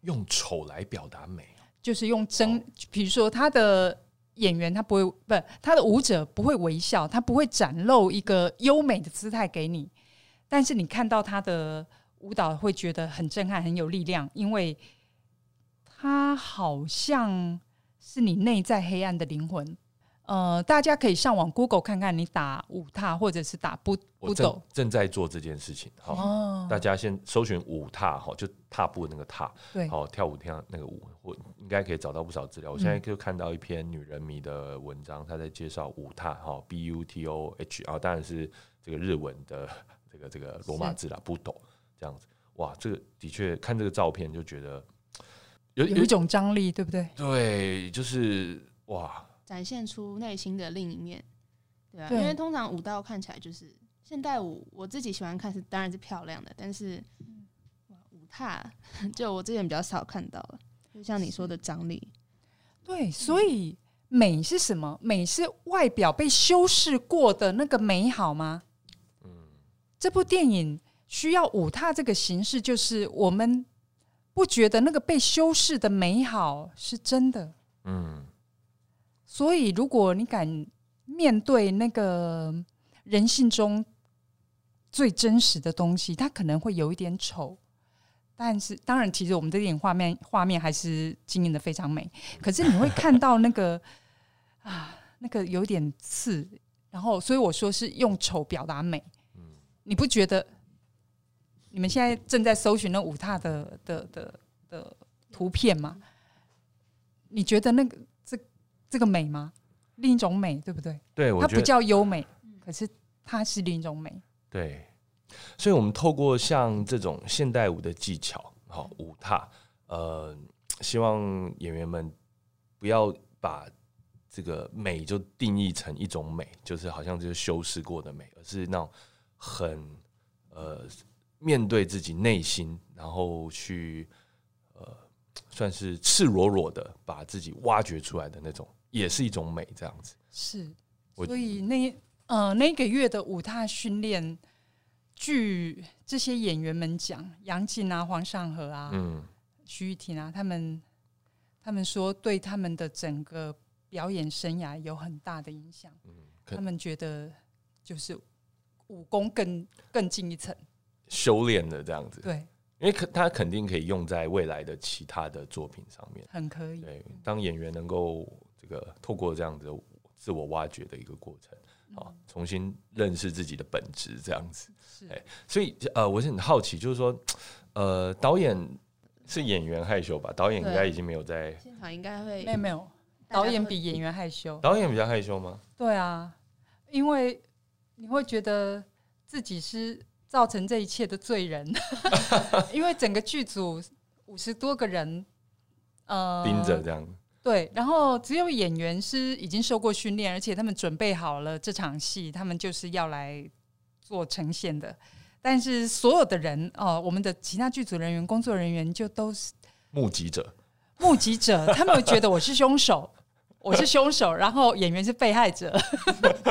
用丑来表达美，就是用真，比如说他的演员他不会不，他的舞者不会微笑，他不会展露一个优美的姿态给你，但是你看到他的舞蹈会觉得很震撼，很有力量，因为他好像是你内在黑暗的灵魂。呃，大家可以上网 Google 看看，你打五踏或者是打不不走正在做这件事情。好，哦，大家先搜寻五踏，哈，就踏步那个踏，对，好跳舞跳那个舞，我应该可以找到不少资料。我现在就看到一篇女人迷的文章，她在介绍五踏，哈，B U T O H 啊，当然是这个日文的 这个这个罗马字啦，不抖这样子。哇，这个的确看这个照片就觉得有有一种张力，对不对？对，就是哇，展现出内心的另一面，对啊，对因为通常舞蹈看起来就是现代舞，我自己喜欢看是当然是漂亮的，但是哇舞踏 就我之前比较少看到了，就像你说的张力，对，所以美是什么？美是外表被修饰过的那个美好吗？嗯，这部电影需要舞踏这个形式，就是我们不觉得那个被修饰的美好是真的。嗯，所以，如果你敢面对那个人性中最真实的东西，它可能会有一点丑。但是，当然，其实我们的电影画面画面还是经营的非常美。可是，你会看到那个啊，那个有点刺。然后，所以我说是用丑表达美。嗯你不觉得？你们现在正在搜寻那五踏的的的的图片吗？你觉得那个这这个美吗？另一种美，对不对？对，它不叫优美，可是它是另一种美。对，所以我们透过像这种现代舞的技巧，好舞踏，呃，希望演员们不要把这个美就定义成一种美，就是好像就是修饰过的美，而是那种很呃面对自己内心，然后去呃算是赤裸裸的把自己挖掘出来的那种，也是一种美，这样子。是，所以那呃那个月的舞踏训练，据这些演员们讲，杨静啊、黄尚和啊、嗯，徐玉婷啊，他们他们说对他们的整个表演生涯有很大的影响。嗯他们觉得就是武功更更进一层。修炼的这样子。对，因为可他肯定可以用在未来的其他的作品上面。很可以。对，当演员能够这个透过这样子自我挖掘的一个过程，啊，重新认识自己的本质，这样子。是哎所以呃，我是很好奇，就是说，呃，导演是演员害羞吧？导演应该已经没有在，现场应该会没有没有，导演比演员害羞。导演比较害羞吗？对啊，因为你会觉得自己是造成这一切的罪人，因为整个剧组五十多个人，呃，盯着这样。对，然后只有演员是已经受过训练，而且他们准备好了这场戏，他们就是要来做呈现的。但是所有的人哦，我们的其他剧组人员、工作人员就都是目击者，目击者，他们觉得我是凶手，我是凶手，然后演员是被害者。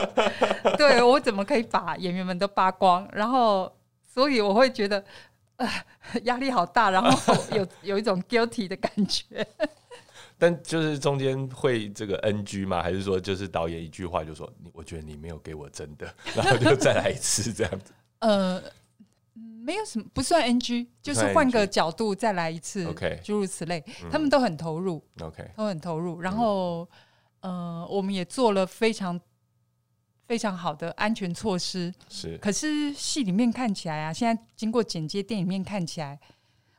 对我怎么可以把演员们都扒光？然后，所以我会觉得呃压力好大，然后 有有一种 guilty 的感觉。但就是中间会这个 NG 吗？还是说就是导演一句话就说你，我觉得你没有给我真的，然后就再来一次这样子。呃，没有什么不算 NG，就是换个角度再来一次。OK 诸如此类，他们都很投入，OK，都很投入。然后，呃，我们也做了非常非常好的安全措施。是可是戏里面看起来啊，现在经过剪接，电影面看起来，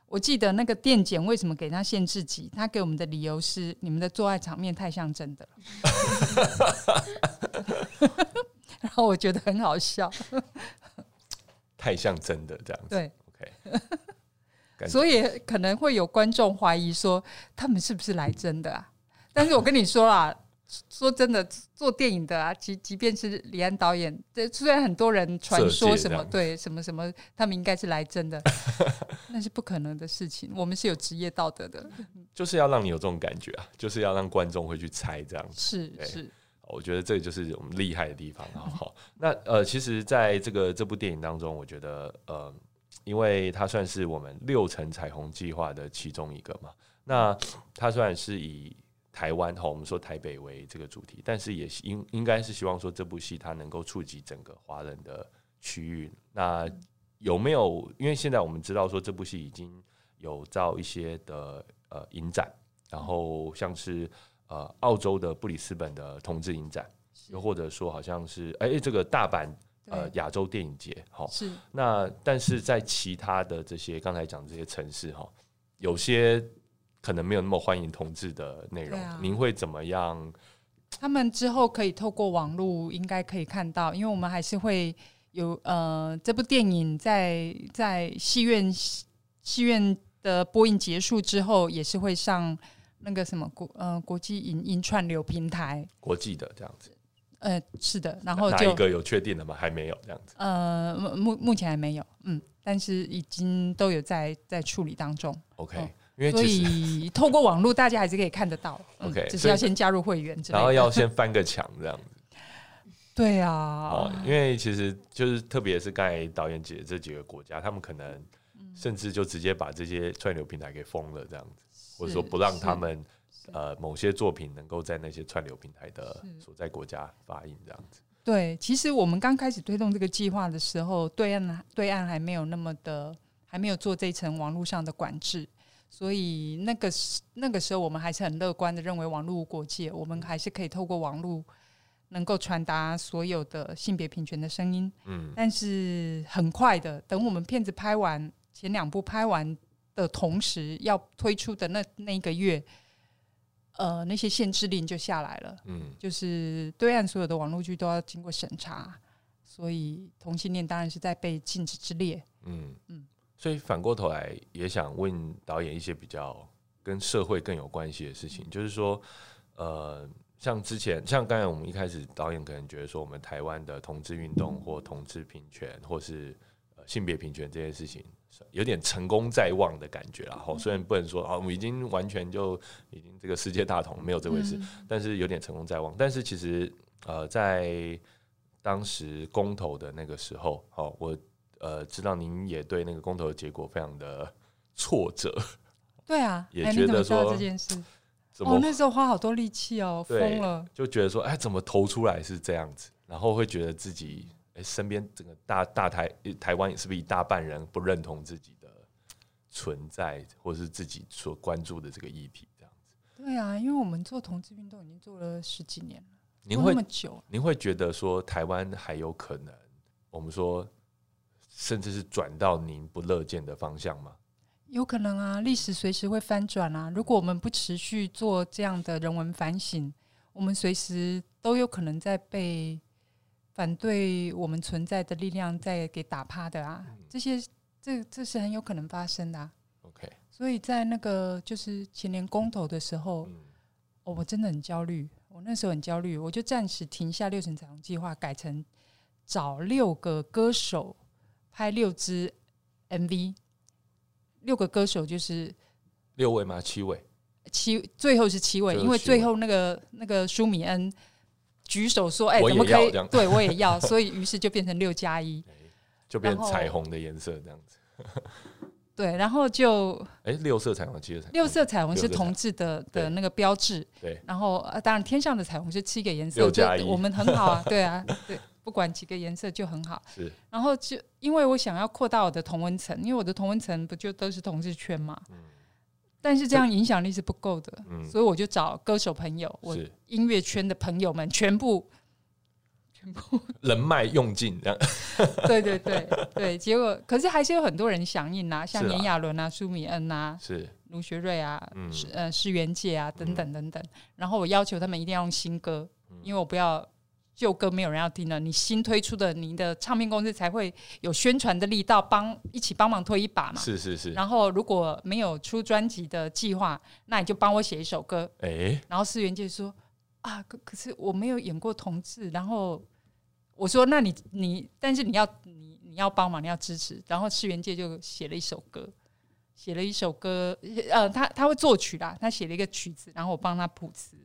我记得那个电剪为什么给他限制级？他给我们的理由是你们的做爱场面太像真的了。然后我觉得很好笑，太像真的这样子。对，OK，所以可能会有观众怀疑说他们是不是来真的啊？但是我跟你说啦，说真的，做电影的啊，即即便是李安导演，这虽然很多人传说什么对什么什么，他们应该是来真的，那是不可能的事情。我们是有职业道德的，就是要让你有这种感觉啊，就是要让观众会去猜这样子。是是，我觉得这就是我们厉害的地方啊。好，那呃，其实在这个这部电影当中，我觉得呃，因为它算是我们六层彩虹计划的其中一个嘛。那它虽然是以台湾哈，我们说台北为这个主题，但是也应应该是希望说这部戏它能够触及整个华人的区域。那有没有？因为现在我们知道说这部戏已经有造一些的呃影展，然后像是呃澳洲的布里斯本的同志影展，又或者说好像是哎、这个大阪呃，亚洲电影节，好，是。那但是在其他的这些刚才讲这些城市哈，有些可能没有那么欢迎同志的内容，啊。您会怎么样？他们之后可以透过网络应该可以看到，因为我们还是会有呃这部电影在在戏院戏院的播映结束之后，也是会上那个什么国呃国际银银串流平台，国际的这样子，呃是的，然后就哪一个有确定的吗？还没有这样子。呃目目目前还没有，嗯，但是已经都有在在处理当中，OK，、哦因为所以透过网络大家还是可以看得到，嗯 OK，只是要先加入会员之类的，然后要先翻个墙这样子。对啊。哦，，因为其实就是特别是刚才导演姐这几个国家，他们可能嗯。甚至就直接把这些串流平台给封了这样子，或者说不让他们呃某些作品能够在那些串流平台的所在国家发映这样子。对，其实我们刚开始推动这个计划的时候，对岸对岸还没有那么的，还没有做这一层网络上的管制，所以那个时那个时候我们还是很乐观的认为网络无国界，我们还是可以透过网络能够传达所有的性别平权的声音。嗯，但是很快的，等我们片子拍完，前两部拍完的同时，要推出的那那一个月，呃，那些限制令就下来了。嗯，就是对岸所有的网络剧都要经过审查，所以同性恋当然是在被禁止之列。嗯嗯嗯，所以反过头来也想问导演一些比较跟社会更有关系的事情，就是说，呃，像之前像刚才我们一开始导演可能觉得说，我们台湾的同志运动或同志平权或是呃性别平权这件事情，有点成功在望的感觉啦。后虽然不能说啊，我们已经完全就已经这个世界大同没有这回事，嗯但是有点成功在望。但是其实呃，在当时公投的那个时候，好、我呃知道您也对那个公投的结果非常的挫折，对啊，也觉得说这件事？怎么、哦，那时候花好多力气哦，疯了。就觉得说，哎，怎么投出来是这样子，然后会觉得自己哎身边整个大大台台湾是不是一大半人不认同自己的存在，或是自己所关注的这个议题，这样子，对啊，因为我们做同志运动已经做了十几年了，您会那么久，您会觉得说台湾还有可能，我们说甚至是转到您不乐见的方向吗？有可能啊，历史随时会翻转啊。如果我们不持续做这样的人文反省，我们随时都有可能在被反对我们存在的力量在给打趴的啊，这些这这是很有可能发生的、啊。OK，所以在那个就是前年公投的时候，嗯哦，我真的很焦虑。我那时候很焦虑，我就暂时停下六层彩虹计划，改成找六个歌手拍六支 MV。六个歌手就是六位吗？七位？七，最后是七位，因为最后那个那个舒米恩举手说：“哎、我怎么可以也要这样？”对我也要，所以于是就变成六加一。就变彩虹的颜色这样子。对，然后就哎，六色彩虹，七色彩虹，六色彩虹是同志的的那个标志，对，然后呃，当然天上的彩虹是七个颜色，就我们很好啊，对啊，对，不管几个颜色就很好。是然后就因为我想要扩大我的同温层，因为我的同温层不就都是同志圈嘛，但是这样影响力是不够的，嗯。所以我就找歌手朋友，我音乐圈的朋友们全部，全部 人脉用尽这样。对对对对，结果可是还是有很多人响应啊，像炎亚纶啊、苏米恩啊、是。卢学瑞啊、嗯。是呃施元界啊等等等等。然后我要求他们一定要用新歌，嗯。因为我不要旧歌没有人要听了，你新推出的，你的唱片公司才会有宣传的力道，帮一起帮忙推一把嘛。是是是。然后如果没有出专辑的计划，那你就帮我写一首歌。哎，然后施元界说啊，可可是我没有演过同志，然后我说那你你，但是你要你你要帮忙，你要支持。然后施元界就写了一首歌，写了一首歌，呃，他他会作曲啦，他写了一个曲子，然后我帮他谱词，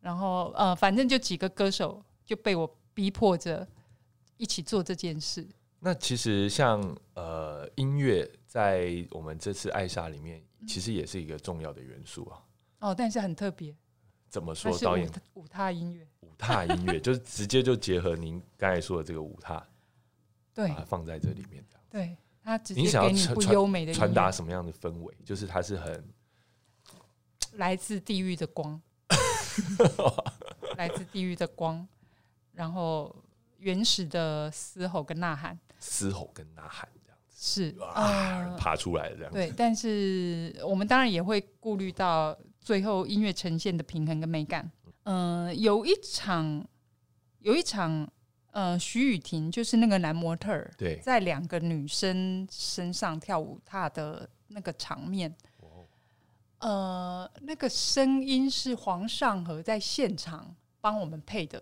然后呃，反正就几个歌手就被我逼迫着一起做这件事。那其实像呃音乐，在我们这次艾莎里面，嗯其实也是一个重要的元素啊。哦，但是很特别，怎么说？导演是舞踏音乐，舞踏音乐就是直接就结合您刚才说的这个舞踏，对把它放在这里面，这样对，他直你接给你不优美的传达什么样的氛围？就是它是很来自地狱的光，来自地狱的光，然后原始的嘶吼跟呐喊。嘶吼跟呐喊这样是子，是，啊，爬出来的这样子。对，但是我们当然也会顾虑到最后音乐呈现的平衡跟美感。嗯、有一场，有一场，呃，徐雨婷就是那个男模特儿，对。在两个女生身上跳舞踏的那个场面，哦。呃，那个声音是黄尚和在现场帮我们配的，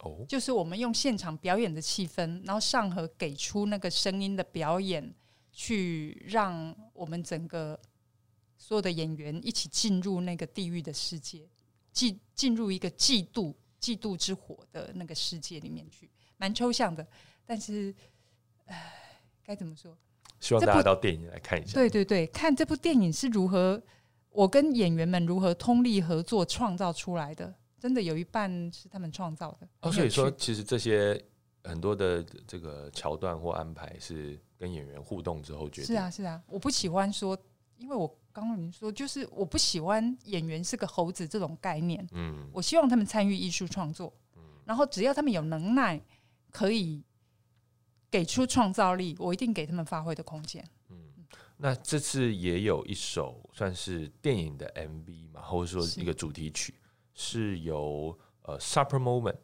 哦，就是我们用现场表演的气氛，然后上合给出那个声音的表演，去让我们整个所有的演员一起进入那个地狱的世界，进进入一个嫉妒嫉妒之火的那个世界里面去，蛮抽象的，但是，唉，该怎么说？希望大家到电影来看一下。对对对，看这部电影是如何，我跟演员们如何通力合作创造出来的，真的有一半是他们创造的。哦，所以说其实这些很多的这个桥段或安排是跟演员互动之后决定。是啊，是啊，我不喜欢说，因为我刚刚您说，就是我不喜欢演员是个猴子这种概念，嗯，我希望他们参与艺术创作，嗯。然后只要他们有能耐，可以给出创造力，我一定给他们发挥的空间。那这次也有一首算是电影的 MV 嘛，或者说一个主题曲，是由呃 Supper Moment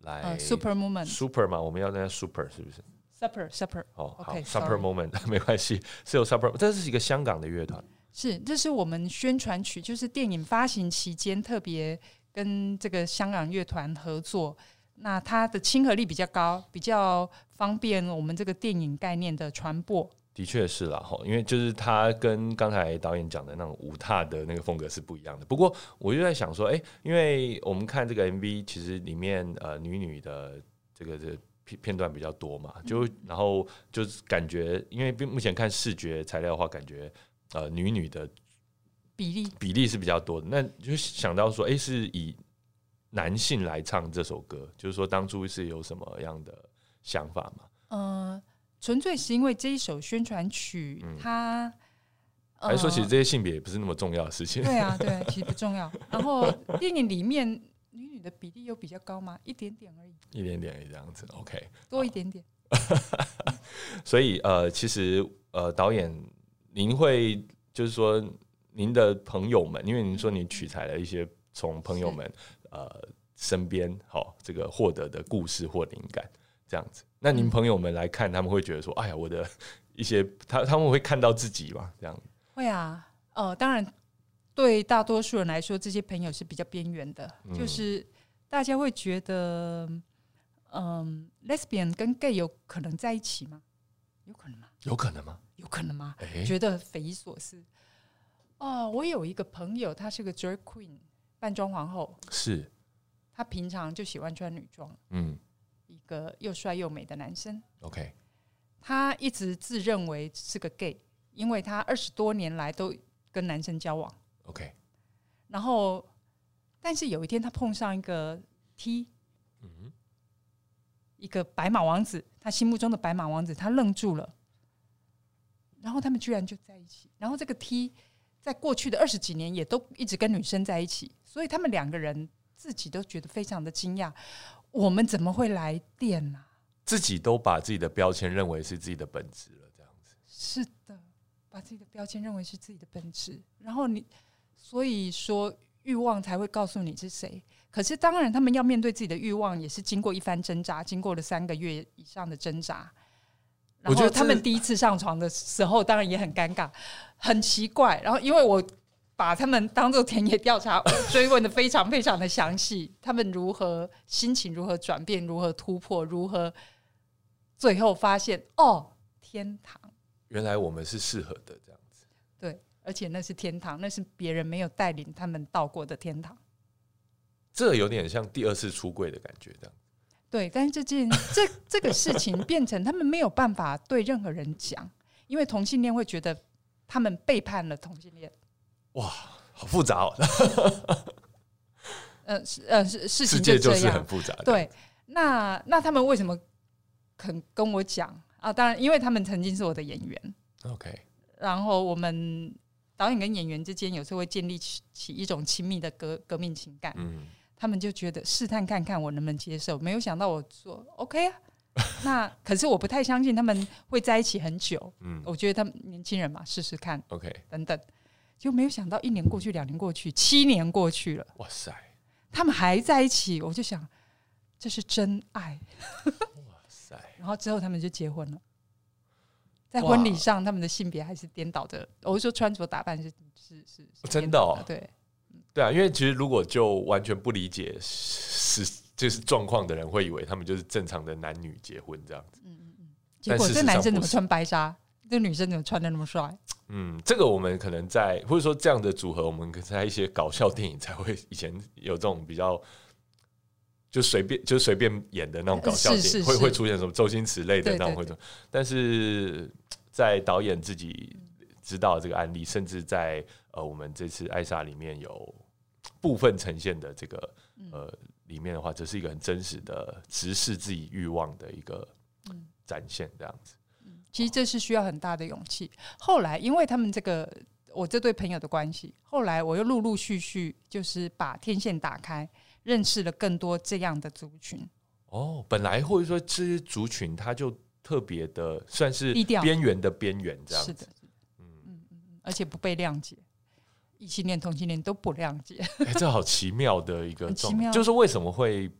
来、呃，Super Moment Super 嘛，我们要那 Super 是不是？Supper Supper 哦，好 sorry Moment 没关系，是有 Supper，这是一个香港的乐团，是，这是我们宣传曲，就是电影发行期间特别跟这个香港乐团合作。那它的亲和力比较高，比较方便我们这个电影概念的传播。的确是啦，哈，因为就是他跟刚才导演讲的那种舞踏的那个风格是不一样的。不过我就在想说，哎、因为我们看这个 MV，其实里面呃女女的这个这个片片段比较多嘛，就然后就是感觉，因为目前看视觉材料的话，感觉呃女女的比例比例是比较多的，那就想到说，哎、是以男性来唱这首歌，就是说当初是有什么样的想法吗？呃，纯粹是因为这一首宣传曲，嗯它还是说其实呃这些性别也不是那么重要的事情？对啊，对，其实不重要。然后电影里面女女的比例又比较高嘛，一点点而已，一点点这样子，OK。多一点点。所以呃，其实呃，导演您会就是说您的朋友们，因为您说你取材了一些从朋友们呃身边好这个获得的故事或灵感这样子。那您朋友们来看，他们会觉得说，哎呀，我的 一些他他们会看到自己嘛？这样会啊，呃，当然对大多数人来说，这些朋友是比较边缘的，嗯就是大家会觉得，嗯，lesbian 跟 gay 有可能在一起吗？有可能吗？有可能吗？有可能吗？哎、觉得匪夷所思。哦，我有一个朋友，她是个 drag queen，扮装皇后，是，她平常就喜欢穿女装，嗯一个又帅又美的男生。，OK，他一直自认为是个 gay，因为他二十多年来都跟男生交往。OK，然后，但是有一天他碰上一个 T，嗯一个白马王子，他心目中的白马王子，他愣住了。然后他们居然就在一起。然后这个 T 在过去的二十几年也都一直跟女生在一起，所以他们两个人自己都觉得非常的惊讶，我们怎么会来电呢、自己都把自己的标签认为是自己的本质了，这样子。是的，把自己的标签认为是自己的本质，然后你所以说欲望才会告诉你是谁。可是当然，他们要面对自己的欲望，也是经过一番挣扎，经过了三个月以上的挣扎。然我觉得他们第一次上床的时候，当然也很尴尬，很奇怪。然后因为我把他们当做田野调查，我追问的非常非常的详细，他们如何心情如何转变，如何突破，如何最后发现哦，天堂。原来我们是适合的，这样子。对，而且那是天堂，那是别人没有带领他们到过的天堂。这有点像第二次出柜的感觉，这样。对，但是这件 这这个事情变成他们没有办法对任何人讲，因为同性恋会觉得他们背叛了同性恋。哇，好复杂哦，呃，是呃是事世情界就是。很复杂的。对，那那他们为什么肯跟我讲啊？当然，因为他们曾经是我的演员，，OK，然后我们导演跟演员之间有时候会建立起起一种亲密的革革命情感。嗯，他们就觉得试探看看我能不能接受，没有想到我说 OK 啊。那可是我不太相信他们会在一起很久，嗯我觉得他们年轻人嘛，试试看，OK，等等，就没有想到一年过去，两年过去，七年过去了，哇塞，他们还在一起，我就想这是真爱。哇塞，然后之后他们就结婚了，在婚礼上他们的性别还是颠倒的，我是说穿着打扮是是是是真的哦？对，对啊，因为其实如果就完全不理解是就是状况的人，会以为他们就是正常的男女结婚这样子。嗯嗯嗯。结果这男生怎么穿白纱，这女生怎么穿的那么帅？嗯，这个我们可能在或者说这样的组合，我们可能在一些搞笑电影才会以前有这种比较。就随便就随便演的那种搞笑电影，会是是是会出现什么周星驰类的那种会出，但是在导演自己知道这个案例，甚至在呃我们这次艾莎里面有部分呈现的这个嗯呃里面的话，这是一个很真实的直视自己欲望的一个嗯展现，这样子。其实这是需要很大的勇气。后来因为他们这个我这对朋友的关系，后来我又陆陆续续就是把天线打开，认识了更多这样的族群。哦，本来或者说这些族群，它就特别的算是边缘的边缘这样子。是的，嗯嗯嗯，而且不被谅解，异性恋、同性恋都不谅解。哎、这好奇妙的一个奇妙就是为什么会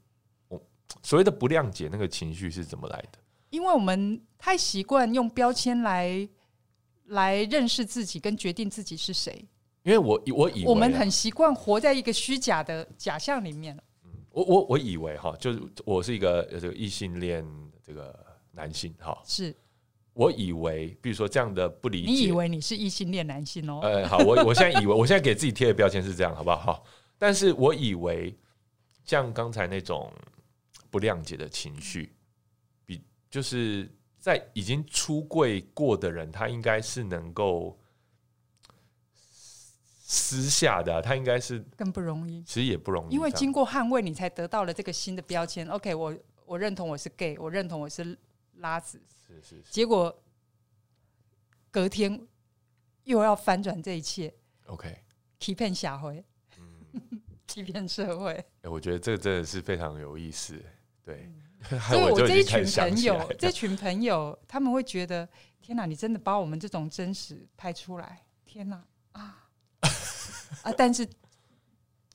我所谓的不谅解那个情绪是怎么来的？因为我们太习惯用标签来来认识自己，跟决定自己是谁。因为我我以为啊我们很习惯活在一个虚假的假象里面。我我我以为哈，就是我是一个呃这个异性恋这个男性哈，是我以为比如说这样的不理解，你以为你是异性恋男性哦？呃，好，我我现在以为，我现在给自己贴的标签是这样，好不好？好，但是我以为像刚才那种不谅解的情绪，比就是在已经出柜过的人，他应该是能够私下的啊、他应该是更不容易，其实也不容易，因为经过捍卫，你才得到了这个新的标签。OK，我我认同我是 gay，我认同我是拉子，是是是。结果隔天又要翻转这一切，OK，欺骗社会，嗯，欺骗社会。哎我觉得这个真的是非常有意思，对，所以我就这一群朋友，这群朋友，他们会觉得：天哪，你真的把我们这种真实拍出来！天哪啊啊！但是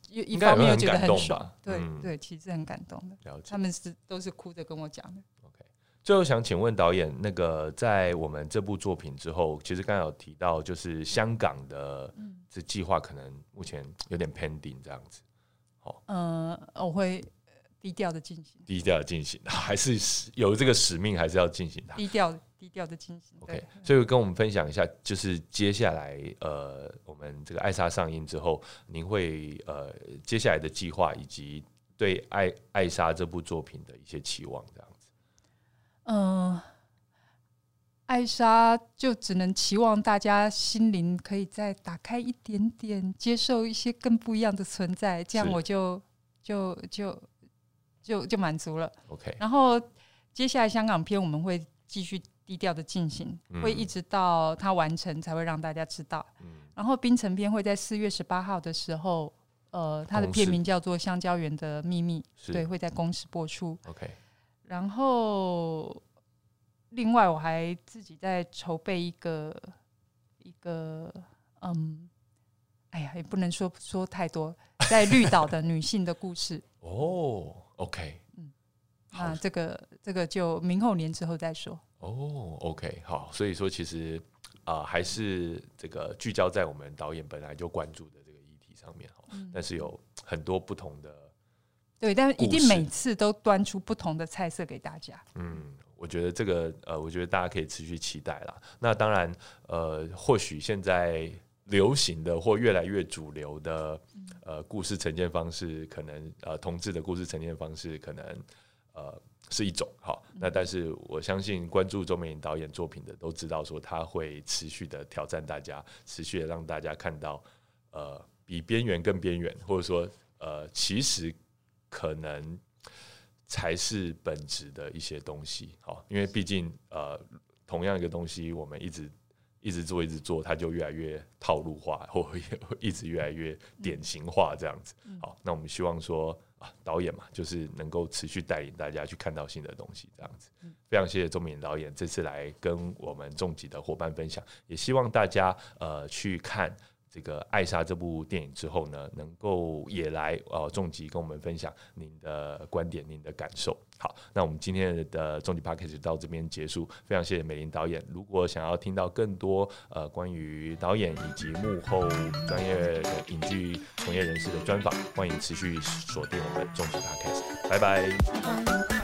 一一方面又觉得很爽对嗯对，其实很感动的。他。们是都是哭着跟我讲的。最后想请问导演，那个在我们这部作品之后，其实刚刚有提到，就是香港的嗯这计划可能目前有点 pending 这样子，嗯，我会低调的进行，低调的进行，还是有这个使命，还是要进行它。低调低调的进行。OK，所以跟我们分享一下，就是接下来呃，我们这个艾莎上映之后，您会呃接下来的计划以及对艾艾莎这部作品的一些期望，这样子。嗯，艾莎就只能期望大家心灵可以再打开一点点，接受一些更不一样的存在，这样我就就就就就就满足了。OK，然后接下来香港片我们会继续低调的进行，嗯会一直到它完成才会让大家知道。嗯然后冰城片会在四月十八号的时候，呃，它的片名叫做《香蕉园的秘密》，对，会在公视播出。OK，然后，另外我还自己在筹备一个一个，嗯，哎呀，也不能说说太多，在绿岛的女性的故事。哦，OK，嗯好那这个这个就明后年之后再说。哦，OK，好，所以说其实啊、还是这个聚焦在我们导演本来就关注的这个议题上面哈，嗯但是有很多不同的，对，但是一定每次都端出不同的菜色给大家。嗯，我觉得这个呃，我觉得大家可以持续期待啦。那当然，呃，或许现在流行的或越来越主流的呃故事呈现方式，可能呃同志的故事呈现方式，可能呃是一种好。那但是我相信关注周美玲导演作品的都知道，说他会持续的挑战大家，持续的让大家看到呃比边缘更边缘，或者说呃其实可能才是本质的一些东西。好，因为毕竟呃同样一个东西，我们一直一直做一直做，它就越来越套路化，或会 一直越来越典型化这样子。好，那我们希望说啊，导演嘛，就是能够持续带领大家去看到新的东西，这样子。非常谢谢钟敏导演这次来跟我们重疾的伙伴分享，也希望大家呃去看。这个《艾莎》这部电影之后呢，能够也来呃重疾跟我们分享您的观点、您的感受。好，那我们今天的重疾 p a c k a g e 到这边结束，非常谢谢美玲导演。如果想要听到更多呃关于导演以及幕后专业的影剧从业人士的专访，欢迎持续锁定我们重疾 p a c k a g e。拜拜。